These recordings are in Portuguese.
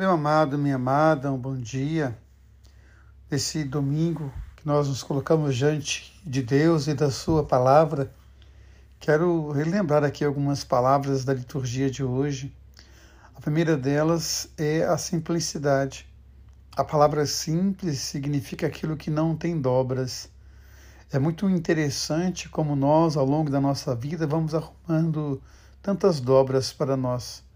Meu amado, minha amada, um bom dia. Esse domingo que nós nos colocamos diante de Deus e da Sua palavra, quero relembrar aqui algumas palavras da liturgia de hoje. A primeira delas é a simplicidade. A palavra simples significa aquilo que não tem dobras. É muito interessante como nós, ao longo da nossa vida, vamos arrumando tantas dobras para nós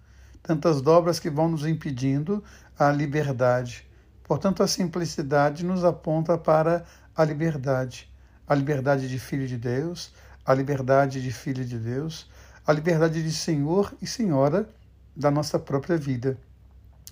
tantas dobras que vão nos impedindo a liberdade. Portanto, a simplicidade nos aponta para a liberdade, a liberdade de filho de Deus, a liberdade de filha de Deus, a liberdade de senhor e senhora da nossa própria vida.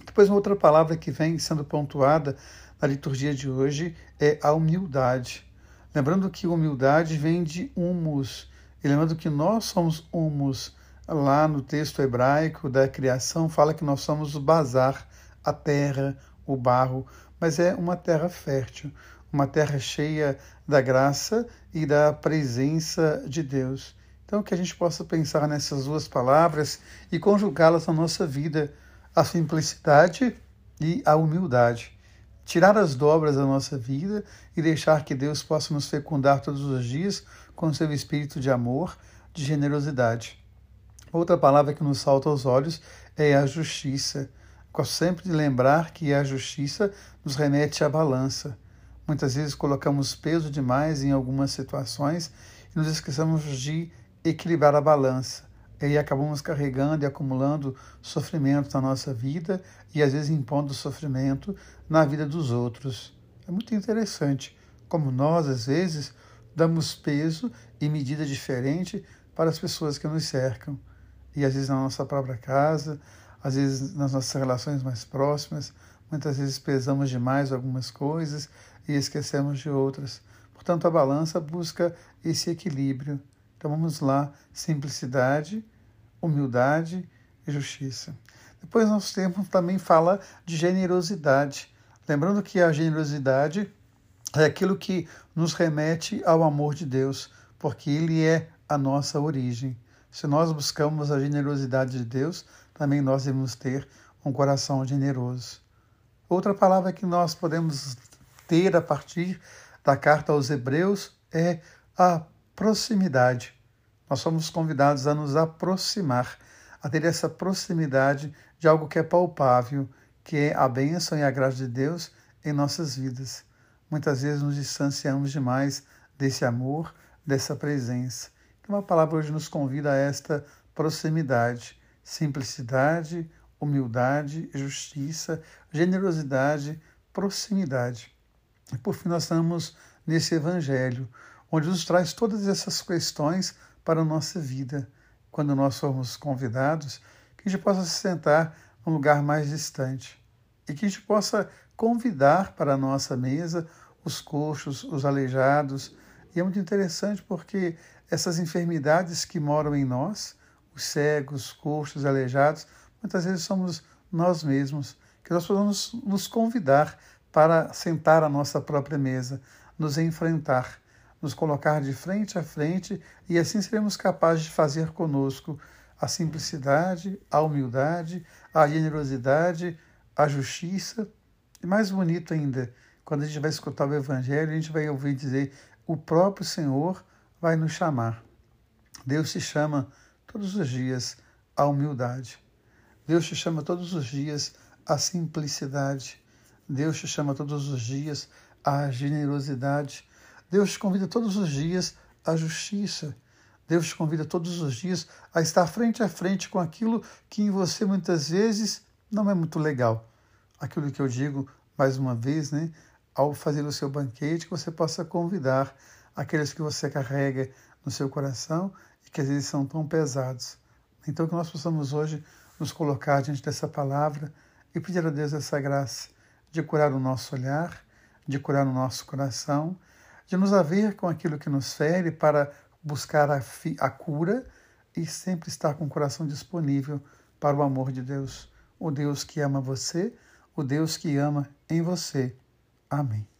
Depois, uma outra palavra que vem sendo pontuada na liturgia de hoje é a humildade. Lembrando que humildade vem de humus, e lembrando que nós somos humus, lá no texto hebraico da criação, fala que nós somos o bazar, a terra, o barro, mas é uma terra fértil, uma terra cheia da graça e da presença de Deus. Então, que a gente possa pensar nessas duas palavras e conjugá-las na nossa vida, a simplicidade e a humildade. Tirar as dobras da nossa vida e deixar que Deus possa nos fecundar todos os dias com seu espírito de amor, de generosidade. Outra palavra que nos salta aos olhos é a justiça. Gosto sempre de lembrar que a justiça nos remete à balança. Muitas vezes colocamos peso demais em algumas situações e nos esquecemos de equilibrar a balança. E aí acabamos carregando e acumulando sofrimento na nossa vida e às vezes impondo sofrimento na vida dos outros. É muito interessante como nós, às vezes, damos peso e medida diferente para as pessoas que nos cercam e às vezes na nossa própria casa, às vezes nas nossas relações mais próximas, muitas vezes pesamos demais algumas coisas e esquecemos de outras. Portanto, a balança busca esse equilíbrio. Então vamos lá, simplicidade, humildade e justiça. Depois nosso tempo também fala de generosidade. Lembrando que a generosidade é aquilo que nos remete ao amor de Deus, porque ele é a nossa origem. Se nós buscamos a generosidade de Deus, também nós devemos ter um coração generoso. Outra palavra que nós podemos ter a partir da carta aos Hebreus é a proximidade. Nós somos convidados a nos aproximar, a ter essa proximidade de algo que é palpável, que é a bênção e a graça de Deus em nossas vidas. Muitas vezes nos distanciamos demais desse amor, dessa presença. Então, a palavra hoje nos convida a esta proximidade, simplicidade, humildade, justiça, generosidade, proximidade. E por fim, nós estamos nesse Evangelho, onde nos traz todas essas questões para a nossa vida. Quando nós formos convidados, que a gente possa se sentar num lugar mais distante e que a gente possa convidar para a nossa mesa os coxos, os aleijados. E é muito interessante porque essas enfermidades que moram em nós, os cegos, coxos, aleijados, muitas vezes somos nós mesmos, que nós podemos nos convidar para sentar à nossa própria mesa, nos enfrentar, nos colocar de frente a frente e assim seremos capazes de fazer conosco a simplicidade, a humildade, a generosidade, a justiça. E mais bonito ainda, quando a gente vai escutar o Evangelho, a gente vai ouvir dizer: o próprio Senhor vai nos chamar. Deus te chama todos os dias à humildade. Deus te chama todos os dias à simplicidade. Deus te chama todos os dias à generosidade. Deus te convida todos os dias à justiça. Deus te convida todos os dias a estar frente a frente com aquilo que em você muitas vezes não é muito legal. Aquilo que eu digo mais uma vez, né? Ao fazer o seu banquete, que você possa convidar aqueles que você carrega no seu coração e que às vezes são tão pesados. Então, que nós possamos hoje nos colocar diante dessa palavra e pedir a Deus essa graça de curar o nosso olhar, de curar o nosso coração, de nos haver com aquilo que nos fere para buscar a, a cura e sempre estar com o coração disponível para o amor de Deus, o Deus que ama você, o Deus que ama em você. Amém.